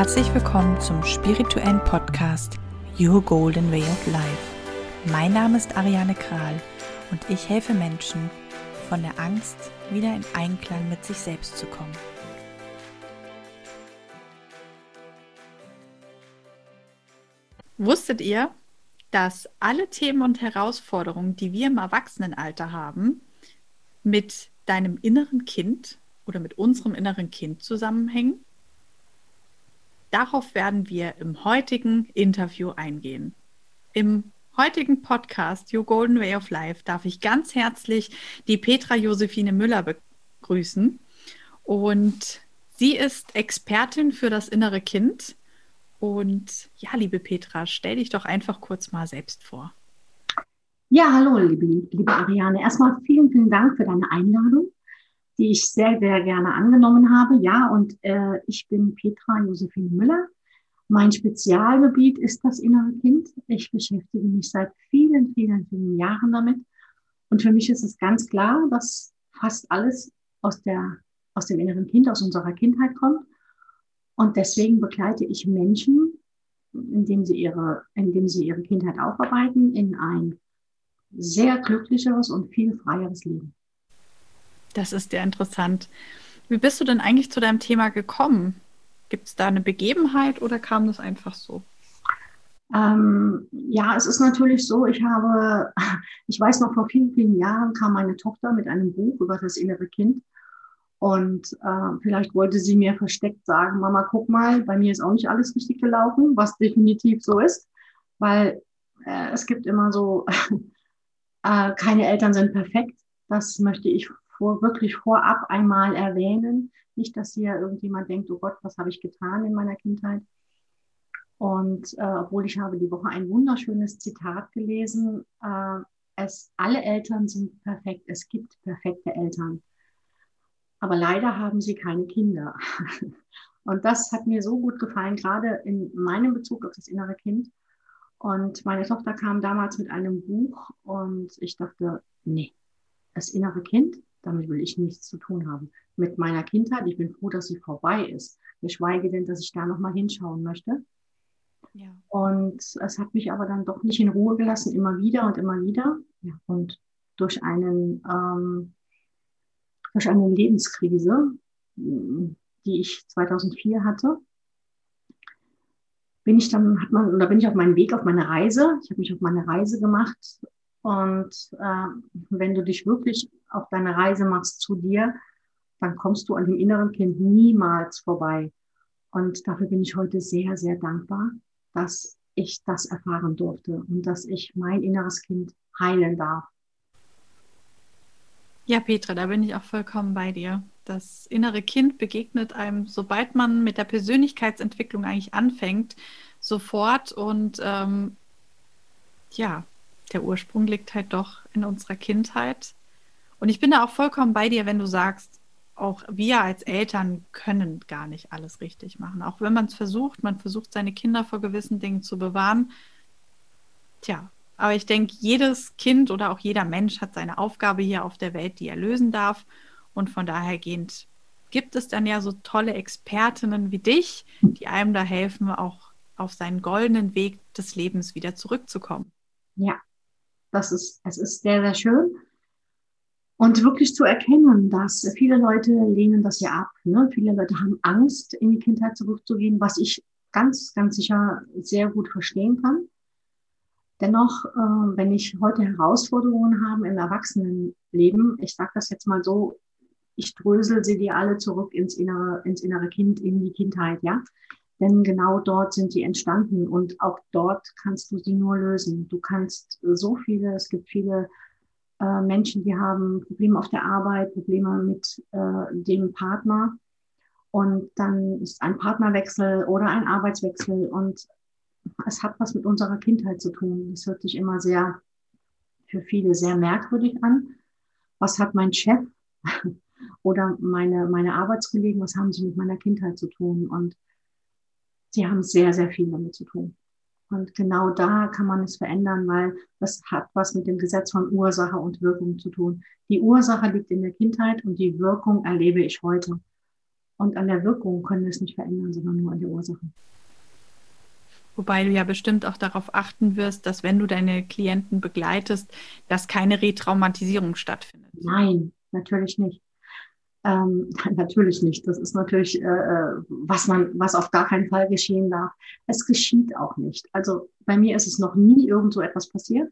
Herzlich willkommen zum spirituellen Podcast Your Golden Way of Life. Mein Name ist Ariane Kral und ich helfe Menschen, von der Angst wieder in Einklang mit sich selbst zu kommen. Wusstet ihr, dass alle Themen und Herausforderungen, die wir im Erwachsenenalter haben, mit deinem inneren Kind oder mit unserem inneren Kind zusammenhängen? Darauf werden wir im heutigen Interview eingehen. Im heutigen Podcast Your Golden Way of Life darf ich ganz herzlich die Petra Josephine Müller begrüßen. Und sie ist Expertin für das innere Kind. Und ja, liebe Petra, stell dich doch einfach kurz mal selbst vor. Ja, hallo, liebe, liebe Ariane. Erstmal vielen, vielen Dank für deine Einladung die ich sehr, sehr gerne angenommen habe. Ja, und äh, ich bin Petra Josephine Müller. Mein Spezialgebiet ist das innere Kind. Ich beschäftige mich seit vielen, vielen, vielen Jahren damit. Und für mich ist es ganz klar, dass fast alles aus, der, aus dem inneren Kind, aus unserer Kindheit kommt. Und deswegen begleite ich Menschen, indem sie ihre, indem sie ihre Kindheit aufarbeiten, in ein sehr glücklicheres und viel freieres Leben. Das ist ja interessant. Wie bist du denn eigentlich zu deinem Thema gekommen? Gibt es da eine Begebenheit oder kam das einfach so? Ähm, ja, es ist natürlich so, ich habe, ich weiß noch, vor vielen, vielen Jahren kam meine Tochter mit einem Buch über das innere Kind. Und äh, vielleicht wollte sie mir versteckt sagen, Mama, guck mal, bei mir ist auch nicht alles richtig gelaufen, was definitiv so ist, weil äh, es gibt immer so, äh, keine Eltern sind perfekt. Das möchte ich vor, wirklich vorab einmal erwähnen. Nicht, dass hier irgendjemand denkt, oh Gott, was habe ich getan in meiner Kindheit. Und äh, obwohl ich habe die Woche ein wunderschönes Zitat gelesen, äh, es, alle Eltern sind perfekt, es gibt perfekte Eltern. Aber leider haben sie keine Kinder. Und das hat mir so gut gefallen, gerade in meinem Bezug auf das innere Kind. Und meine Tochter kam damals mit einem Buch und ich dachte, nee, das innere Kind, damit will ich nichts zu tun haben. Mit meiner Kindheit, ich bin froh, dass sie vorbei ist. Geschweige denn, dass ich da nochmal hinschauen möchte. Ja. Und es hat mich aber dann doch nicht in Ruhe gelassen, immer wieder und immer wieder. Ja, und durch einen, ähm, durch eine Lebenskrise, die ich 2004 hatte, bin ich dann, hat man, oder bin ich auf meinen Weg, auf meine Reise. Ich habe mich auf meine Reise gemacht. Und äh, wenn du dich wirklich auf deine Reise machst zu dir, dann kommst du an dem inneren Kind niemals vorbei. Und dafür bin ich heute sehr, sehr dankbar, dass ich das erfahren durfte und dass ich mein inneres Kind heilen darf. Ja, Petra, da bin ich auch vollkommen bei dir. Das innere Kind begegnet einem, sobald man mit der Persönlichkeitsentwicklung eigentlich anfängt, sofort. Und ähm, ja, der Ursprung liegt halt doch in unserer Kindheit. Und ich bin da auch vollkommen bei dir, wenn du sagst, auch wir als Eltern können gar nicht alles richtig machen. Auch wenn man es versucht, man versucht seine Kinder vor gewissen Dingen zu bewahren. Tja, aber ich denke, jedes Kind oder auch jeder Mensch hat seine Aufgabe hier auf der Welt, die er lösen darf. Und von daher gehend gibt es dann ja so tolle Expertinnen wie dich, die einem da helfen, auch auf seinen goldenen Weg des Lebens wieder zurückzukommen. Ja, das ist, es ist sehr, sehr schön. Und wirklich zu erkennen, dass viele Leute lehnen das ja ab. Ne? Viele Leute haben Angst, in die Kindheit zurückzugehen, was ich ganz, ganz sicher sehr gut verstehen kann. Dennoch, äh, wenn ich heute Herausforderungen habe im Erwachsenenleben, ich sage das jetzt mal so, ich drösel sie dir alle zurück ins innere, ins innere Kind, in die Kindheit, ja. Denn genau dort sind die entstanden und auch dort kannst du sie nur lösen. Du kannst so viele, es gibt viele äh, Menschen, die haben Probleme auf der Arbeit, Probleme mit äh, dem Partner. Und dann ist ein Partnerwechsel oder ein Arbeitswechsel und es hat was mit unserer Kindheit zu tun. Das hört sich immer sehr, für viele sehr merkwürdig an. Was hat mein Chef oder meine, meine Arbeitskollegen, was haben sie mit meiner Kindheit zu tun? Und sie haben sehr, sehr viel damit zu tun. Und genau da kann man es verändern, weil das hat was mit dem Gesetz von Ursache und Wirkung zu tun. Die Ursache liegt in der Kindheit und die Wirkung erlebe ich heute. Und an der Wirkung können wir es nicht verändern, sondern nur an der Ursache. Wobei du ja bestimmt auch darauf achten wirst, dass wenn du deine Klienten begleitest, dass keine Retraumatisierung stattfindet. Nein, natürlich nicht. Ähm, natürlich nicht. Das ist natürlich, äh, äh, was man, was auf gar keinen Fall geschehen darf. Es geschieht auch nicht. Also bei mir ist es noch nie irgend so etwas passiert,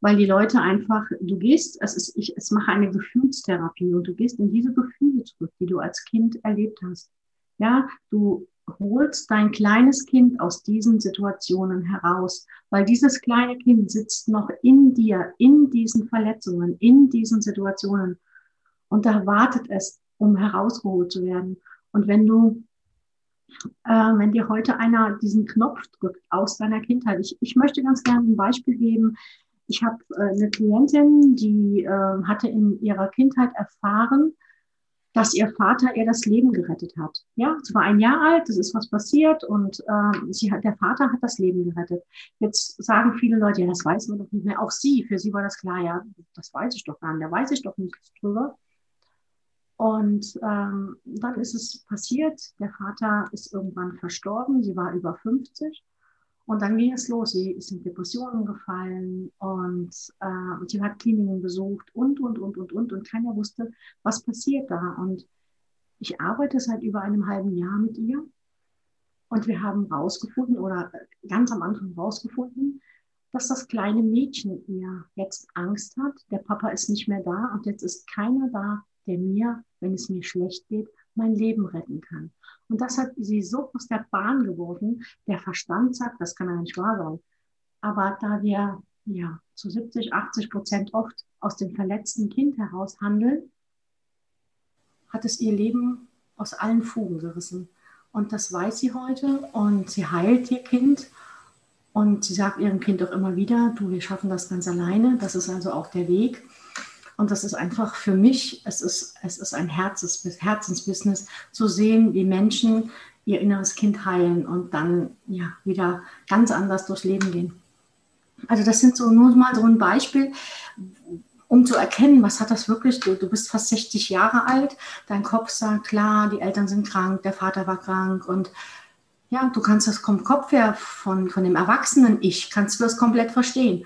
weil die Leute einfach, du gehst, es ist, ich, es mache eine Gefühlstherapie und du gehst in diese Gefühle zurück, die du als Kind erlebt hast. Ja, du holst dein kleines Kind aus diesen Situationen heraus, weil dieses kleine Kind sitzt noch in dir, in diesen Verletzungen, in diesen Situationen und da wartet es, um herausgeholt zu werden. Und wenn du, äh, wenn dir heute einer diesen Knopf drückt aus deiner Kindheit, ich, ich möchte ganz gerne ein Beispiel geben. Ich habe äh, eine Klientin, die äh, hatte in ihrer Kindheit erfahren, dass ihr Vater ihr das Leben gerettet hat. Ja, sie war ein Jahr alt, es ist was passiert und äh, sie hat, der Vater hat das Leben gerettet. Jetzt sagen viele Leute, ja, das weiß man doch nicht mehr. Auch sie, für sie war das klar, ja, das weiß ich doch gar nicht, da weiß ich doch nichts drüber. Und ähm, dann ist es passiert, der Vater ist irgendwann verstorben, sie war über 50 und dann ging es los. Sie ist in Depressionen gefallen und äh, sie hat Kliniken besucht und, und, und, und, und. Und keiner wusste, was passiert da. Und ich arbeite seit über einem halben Jahr mit ihr. Und wir haben rausgefunden oder ganz am Anfang rausgefunden, dass das kleine Mädchen ihr jetzt Angst hat. Der Papa ist nicht mehr da und jetzt ist keiner da, der mir, wenn es mir schlecht geht, mein Leben retten kann. Und das hat sie so aus der Bahn geworfen. Der Verstand sagt, das kann ja nicht wahr sein. Aber da wir ja zu 70, 80 Prozent oft aus dem verletzten Kind heraus handeln, hat es ihr Leben aus allen Fugen gerissen. Und das weiß sie heute und sie heilt ihr Kind. Und sie sagt ihrem Kind auch immer wieder, du, wir schaffen das ganz alleine. Das ist also auch der Weg. Und das ist einfach für mich, es ist, es ist ein Herzens, Herzensbusiness, zu sehen, wie Menschen ihr inneres Kind heilen und dann ja wieder ganz anders durchs Leben gehen. Also das sind so nur mal so ein Beispiel, um zu erkennen, was hat das wirklich, du, du bist fast 60 Jahre alt, dein Kopf sagt, klar, die Eltern sind krank, der Vater war krank und ja, du kannst das vom Kopf her, von, von dem erwachsenen Ich, kannst du das komplett verstehen.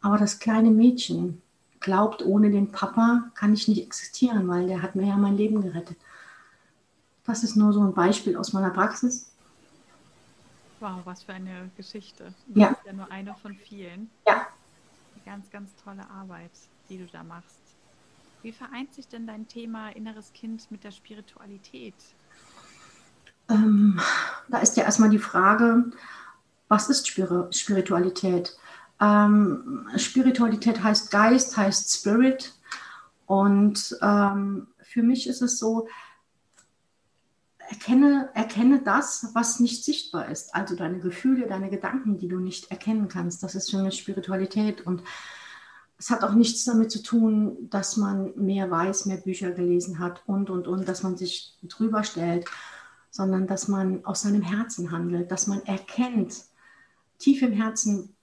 Aber das kleine Mädchen, glaubt, ohne den Papa kann ich nicht existieren, weil der hat mir ja mein Leben gerettet. Das ist nur so ein Beispiel aus meiner Praxis. Wow, was für eine Geschichte. Das ja. ist ja nur eine von vielen. Ja. Eine ganz, ganz tolle Arbeit, die du da machst. Wie vereint sich denn dein Thema inneres Kind mit der Spiritualität? Ähm, da ist ja erstmal die Frage, was ist Spiritualität? Ähm, Spiritualität heißt Geist, heißt Spirit. Und ähm, für mich ist es so, erkenne, erkenne das, was nicht sichtbar ist. Also deine Gefühle, deine Gedanken, die du nicht erkennen kannst. Das ist für mich Spiritualität. Und es hat auch nichts damit zu tun, dass man mehr weiß, mehr Bücher gelesen hat und, und, und, dass man sich drüber stellt, sondern dass man aus seinem Herzen handelt, dass man erkennt, tief im Herzen,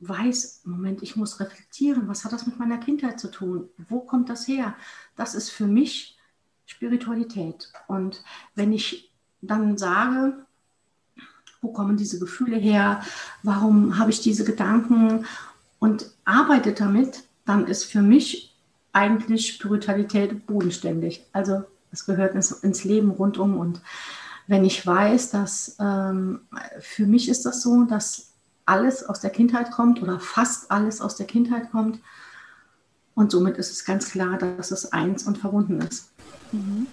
weiß, Moment, ich muss reflektieren, was hat das mit meiner Kindheit zu tun? Wo kommt das her? Das ist für mich Spiritualität. Und wenn ich dann sage, wo kommen diese Gefühle her? Warum habe ich diese Gedanken? Und arbeite damit, dann ist für mich eigentlich Spiritualität bodenständig. Also es gehört ins, ins Leben rundum. Und wenn ich weiß, dass ähm, für mich ist das so, dass alles aus der Kindheit kommt oder fast alles aus der Kindheit kommt. Und somit ist es ganz klar, dass es eins und verbunden ist. Mhm.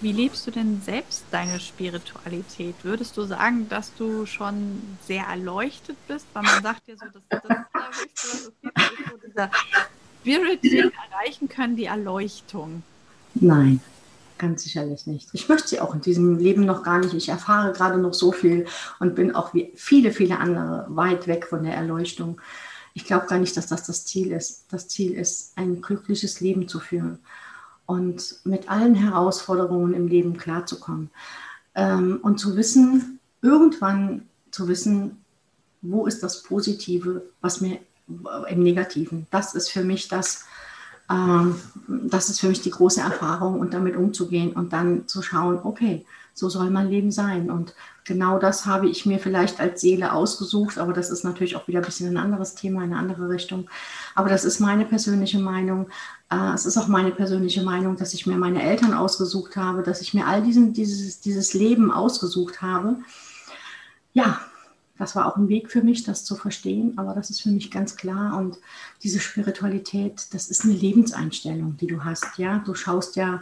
Wie lebst du denn selbst deine Spiritualität? Würdest du sagen, dass du schon sehr erleuchtet bist? Weil man sagt ja so, dass das Allerhöchste, was es gibt, ist so dieser Spirit, den erreichen können, die Erleuchtung. Nein, Ganz sicherlich nicht. Ich möchte sie auch in diesem Leben noch gar nicht. Ich erfahre gerade noch so viel und bin auch wie viele, viele andere weit weg von der Erleuchtung. Ich glaube gar nicht, dass das das Ziel ist. Das Ziel ist, ein glückliches Leben zu führen und mit allen Herausforderungen im Leben klarzukommen. Ähm, und zu wissen, irgendwann zu wissen, wo ist das Positive, was mir im Negativen. Das ist für mich das, das ist für mich die große Erfahrung und damit umzugehen und dann zu schauen, okay, so soll mein Leben sein. Und genau das habe ich mir vielleicht als Seele ausgesucht, aber das ist natürlich auch wieder ein bisschen ein anderes Thema, eine andere Richtung. Aber das ist meine persönliche Meinung. Äh, es ist auch meine persönliche Meinung, dass ich mir meine Eltern ausgesucht habe, dass ich mir all diesen, dieses, dieses Leben ausgesucht habe. Ja, das war auch ein Weg für mich, das zu verstehen, aber das ist für mich ganz klar. Und diese Spiritualität, das ist eine Lebenseinstellung, die du hast. Ja, du schaust ja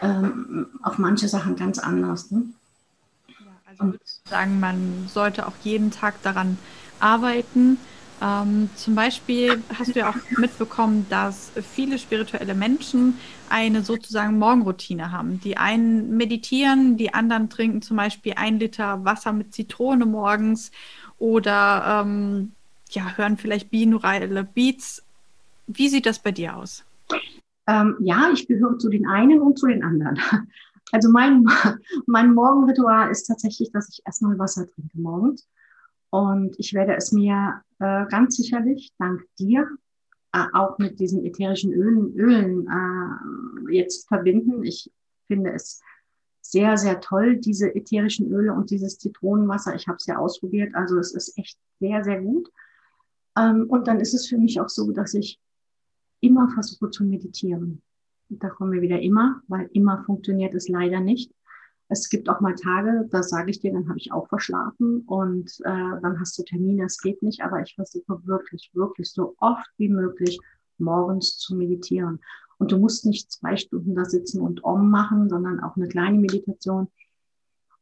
ähm, auf manche Sachen ganz anders. Ne? Ja, also würde ich sagen, man sollte auch jeden Tag daran arbeiten. Ähm, zum Beispiel hast du ja auch mitbekommen, dass viele spirituelle Menschen eine sozusagen Morgenroutine haben. Die einen meditieren, die anderen trinken zum Beispiel ein Liter Wasser mit Zitrone morgens oder ähm, ja, hören vielleicht binaurale Beats. Wie sieht das bei dir aus? Ähm, ja, ich gehöre zu den einen und zu den anderen. Also mein, mein Morgenritual ist tatsächlich, dass ich erstmal Wasser trinke morgens. Und ich werde es mir äh, ganz sicherlich dank dir äh, auch mit diesen ätherischen Ölen, Ölen äh, jetzt verbinden. Ich finde es sehr, sehr toll, diese ätherischen Öle und dieses Zitronenwasser. Ich habe es ja ausprobiert, also es ist echt sehr, sehr gut. Ähm, und dann ist es für mich auch so, dass ich immer versuche zu meditieren. da kommen wir wieder immer, weil immer funktioniert es leider nicht. Es gibt auch mal Tage, da sage ich dir, dann habe ich auch verschlafen und äh, dann hast du Termine, es geht nicht, aber ich versuche wirklich, wirklich so oft wie möglich morgens zu meditieren. Und du musst nicht zwei Stunden da sitzen und Om machen, sondern auch eine kleine Meditation.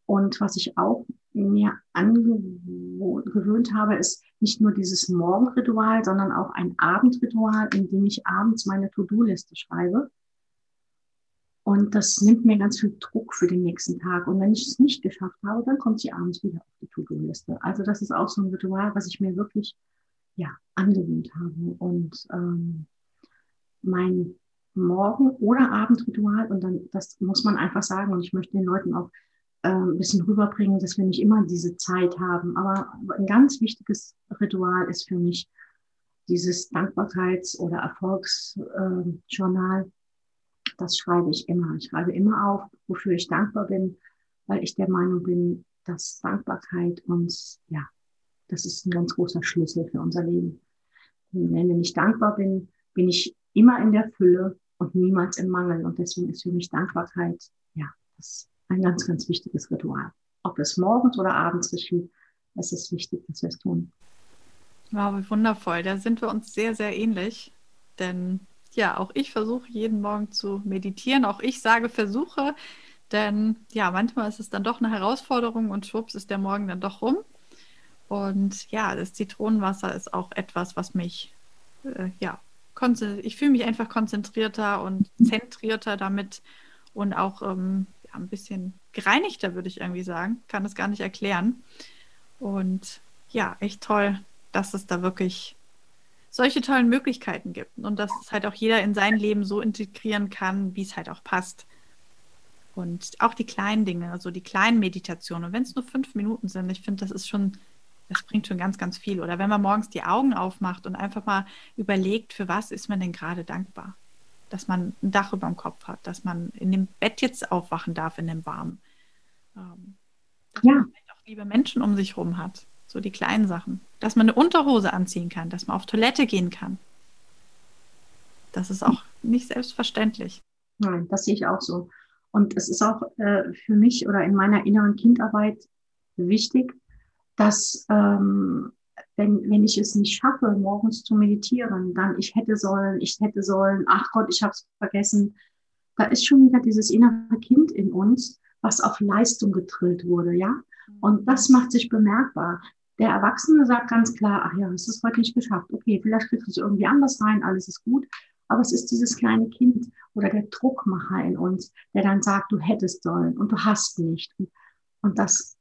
Und was ich auch mir angewöhnt habe, ist nicht nur dieses Morgenritual, sondern auch ein Abendritual, in dem ich abends meine To-Do-Liste schreibe. Und das nimmt mir ganz viel Druck für den nächsten Tag. Und wenn ich es nicht geschafft habe, dann kommt sie abends wieder auf die To-Do-Liste. Also das ist auch so ein Ritual, was ich mir wirklich ja, angewöhnt habe. Und ähm, mein Morgen- oder Abendritual, und dann, das muss man einfach sagen, und ich möchte den Leuten auch äh, ein bisschen rüberbringen, dass wir nicht immer diese Zeit haben. Aber ein ganz wichtiges Ritual ist für mich dieses Dankbarkeits- oder Erfolgsjournal. Äh, das schreibe ich immer. Ich schreibe immer auf, wofür ich dankbar bin, weil ich der Meinung bin, dass Dankbarkeit uns, ja, das ist ein ganz großer Schlüssel für unser Leben. Wenn ich dankbar bin, bin ich immer in der Fülle und niemals im Mangel. Und deswegen ist für mich Dankbarkeit, ja, ein ganz, ganz wichtiges Ritual. Ob es morgens oder abends geschieht, es ist wichtig, dass wir es tun. Wow, wie wundervoll. Da sind wir uns sehr, sehr ähnlich. Denn ja, auch ich versuche jeden Morgen zu meditieren. Auch ich sage versuche, denn ja, manchmal ist es dann doch eine Herausforderung und schwupps ist der Morgen dann doch rum. Und ja, das Zitronenwasser ist auch etwas, was mich, äh, ja, ich fühle mich einfach konzentrierter und zentrierter damit und auch ähm, ja, ein bisschen gereinigter, würde ich irgendwie sagen. Kann es gar nicht erklären. Und ja, echt toll, dass es da wirklich solche tollen Möglichkeiten gibt und dass es halt auch jeder in sein Leben so integrieren kann, wie es halt auch passt. Und auch die kleinen Dinge, also die kleinen Meditationen, wenn es nur fünf Minuten sind, ich finde, das ist schon, das bringt schon ganz, ganz viel. Oder wenn man morgens die Augen aufmacht und einfach mal überlegt, für was ist man denn gerade dankbar? Dass man ein Dach über dem Kopf hat, dass man in dem Bett jetzt aufwachen darf, in dem Warmen. Ähm, dass ja. man auch liebe Menschen um sich herum hat. So die kleinen Sachen. Dass man eine Unterhose anziehen kann, dass man auf Toilette gehen kann. Das ist auch nicht selbstverständlich. Nein, das sehe ich auch so. Und es ist auch äh, für mich oder in meiner inneren Kindarbeit wichtig, dass ähm, wenn, wenn ich es nicht schaffe, morgens zu meditieren, dann ich hätte sollen, ich hätte sollen, ach Gott, ich habe es vergessen. Da ist schon wieder dieses innere Kind in uns, was auf Leistung getrillt wurde, ja. Und das macht sich bemerkbar. Der Erwachsene sagt ganz klar, ach ja, es ist heute nicht geschafft. Okay, vielleicht kriegst du es irgendwie anders rein, alles ist gut. Aber es ist dieses kleine Kind oder der Druckmacher in uns, der dann sagt, du hättest sollen und du hast nicht. Und das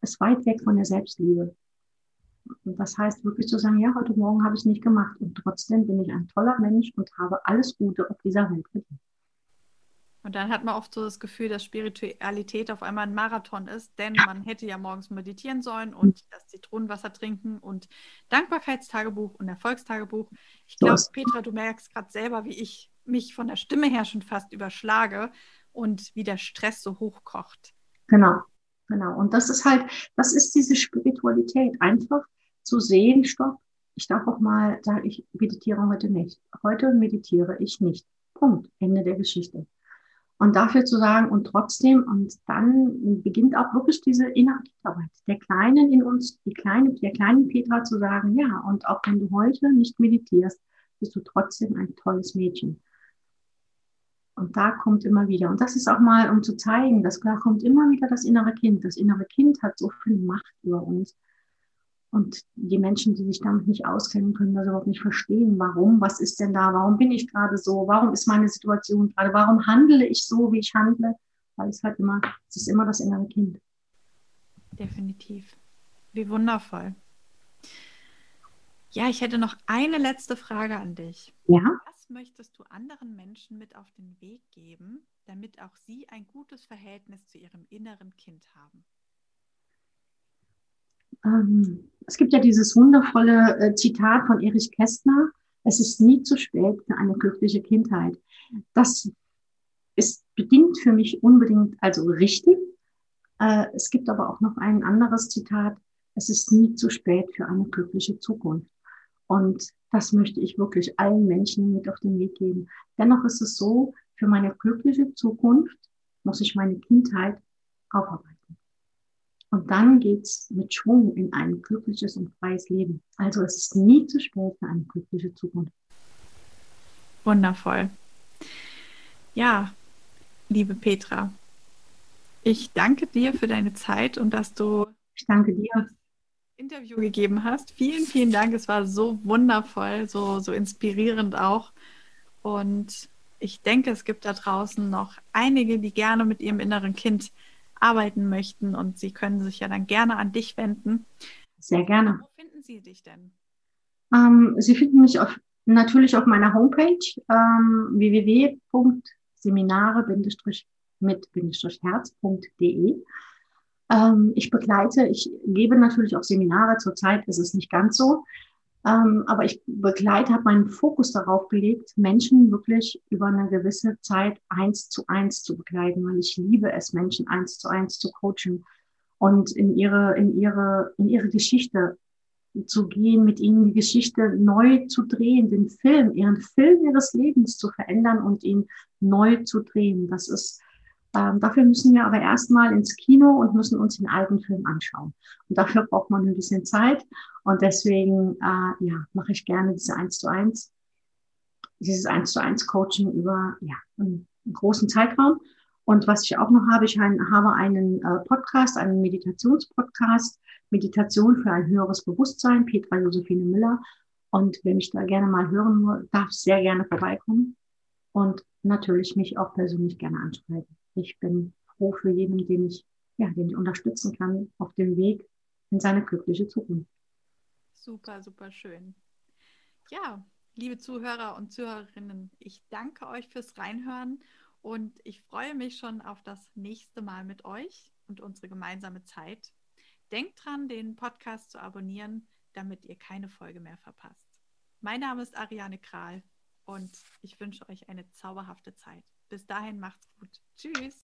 ist weit weg von der Selbstliebe. Und das heißt wirklich zu sagen, ja, heute Morgen habe ich es nicht gemacht und trotzdem bin ich ein toller Mensch und habe alles Gute auf dieser Welt verdient. Und dann hat man oft so das Gefühl, dass Spiritualität auf einmal ein Marathon ist, denn man hätte ja morgens meditieren sollen und das Zitronenwasser trinken und Dankbarkeitstagebuch und Erfolgstagebuch. Ich glaube, Petra, du merkst gerade selber, wie ich mich von der Stimme her schon fast überschlage und wie der Stress so hochkocht. Genau, genau. Und das ist halt, das ist diese Spiritualität, einfach zu sehen, stopp, ich darf auch mal sagen, ich meditiere heute nicht. Heute meditiere ich nicht. Punkt. Ende der Geschichte. Und dafür zu sagen, und trotzdem, und dann beginnt auch wirklich diese innere Arbeit. Der Kleinen in uns, die kleine, der kleinen Petra zu sagen, ja, und auch wenn du heute nicht meditierst, bist du trotzdem ein tolles Mädchen. Und da kommt immer wieder, und das ist auch mal, um zu zeigen, dass klar kommt immer wieder das innere Kind. Das innere Kind hat so viel Macht über uns. Und die Menschen, die sich damit nicht auskennen, können das überhaupt nicht verstehen. Warum? Was ist denn da? Warum bin ich gerade so? Warum ist meine Situation gerade? Warum handle ich so, wie ich handle? Weil es halt immer, es ist immer das innere Kind. Definitiv. Wie wundervoll. Ja, ich hätte noch eine letzte Frage an dich. Ja. Was möchtest du anderen Menschen mit auf den Weg geben, damit auch sie ein gutes Verhältnis zu ihrem inneren Kind haben? Ähm, es gibt ja dieses wundervolle äh, Zitat von Erich Kästner, es ist nie zu spät für eine glückliche Kindheit. Das ist bedingt für mich unbedingt also richtig. Äh, es gibt aber auch noch ein anderes Zitat, es ist nie zu spät für eine glückliche Zukunft. Und das möchte ich wirklich allen Menschen mit auf den Weg geben. Dennoch ist es so, für meine glückliche Zukunft muss ich meine Kindheit aufarbeiten. Und dann geht's mit Schwung in ein glückliches und freies Leben. Also es ist nie zu spät für eine glückliche Zukunft. Wundervoll. Ja, liebe Petra, ich danke dir für deine Zeit und dass du ich danke dir. das Interview gegeben hast. Vielen, vielen Dank. Es war so wundervoll, so, so inspirierend auch. Und ich denke, es gibt da draußen noch einige, die gerne mit ihrem inneren Kind arbeiten möchten und sie können sich ja dann gerne an dich wenden. Sehr gerne. Wo finden Sie dich denn? Ähm, sie finden mich auf, natürlich auf meiner Homepage ähm, www.seminare-mit-herz.de. Ähm, ich begleite, ich gebe natürlich auch Seminare. Zurzeit ist es nicht ganz so. Ähm, aber ich begleite, habe meinen Fokus darauf gelegt, Menschen wirklich über eine gewisse Zeit eins zu eins zu begleiten, weil ich liebe es, Menschen eins zu eins zu coachen und in ihre, in ihre, in ihre Geschichte zu gehen, mit ihnen die Geschichte neu zu drehen, den Film, ihren Film ihres Lebens zu verändern und ihn neu zu drehen. Das ist, ähm, dafür müssen wir aber erstmal ins Kino und müssen uns den alten Film anschauen. Und dafür braucht man ein bisschen Zeit. Und deswegen äh, ja, mache ich gerne diese 1 zu 1, dieses 1 zu 1 Coaching über ja, einen, großen Zeitraum. Und was ich auch noch habe, ich ein, habe einen äh, Podcast, einen Meditationspodcast, Meditation für ein höheres Bewusstsein, Petra Josephine Müller. Und wer mich da gerne mal hören darf, sehr gerne vorbeikommen. Und natürlich mich auch persönlich gerne anschreiben. Ich bin froh für jeden, den ich, ja, den ich unterstützen kann auf dem Weg in seine glückliche Zukunft. Super, super schön. Ja, liebe Zuhörer und Zuhörerinnen, ich danke euch fürs Reinhören und ich freue mich schon auf das nächste Mal mit euch und unsere gemeinsame Zeit. Denkt dran, den Podcast zu abonnieren, damit ihr keine Folge mehr verpasst. Mein Name ist Ariane Kral und ich wünsche euch eine zauberhafte Zeit. Bis dahin macht's gut. Tschüss.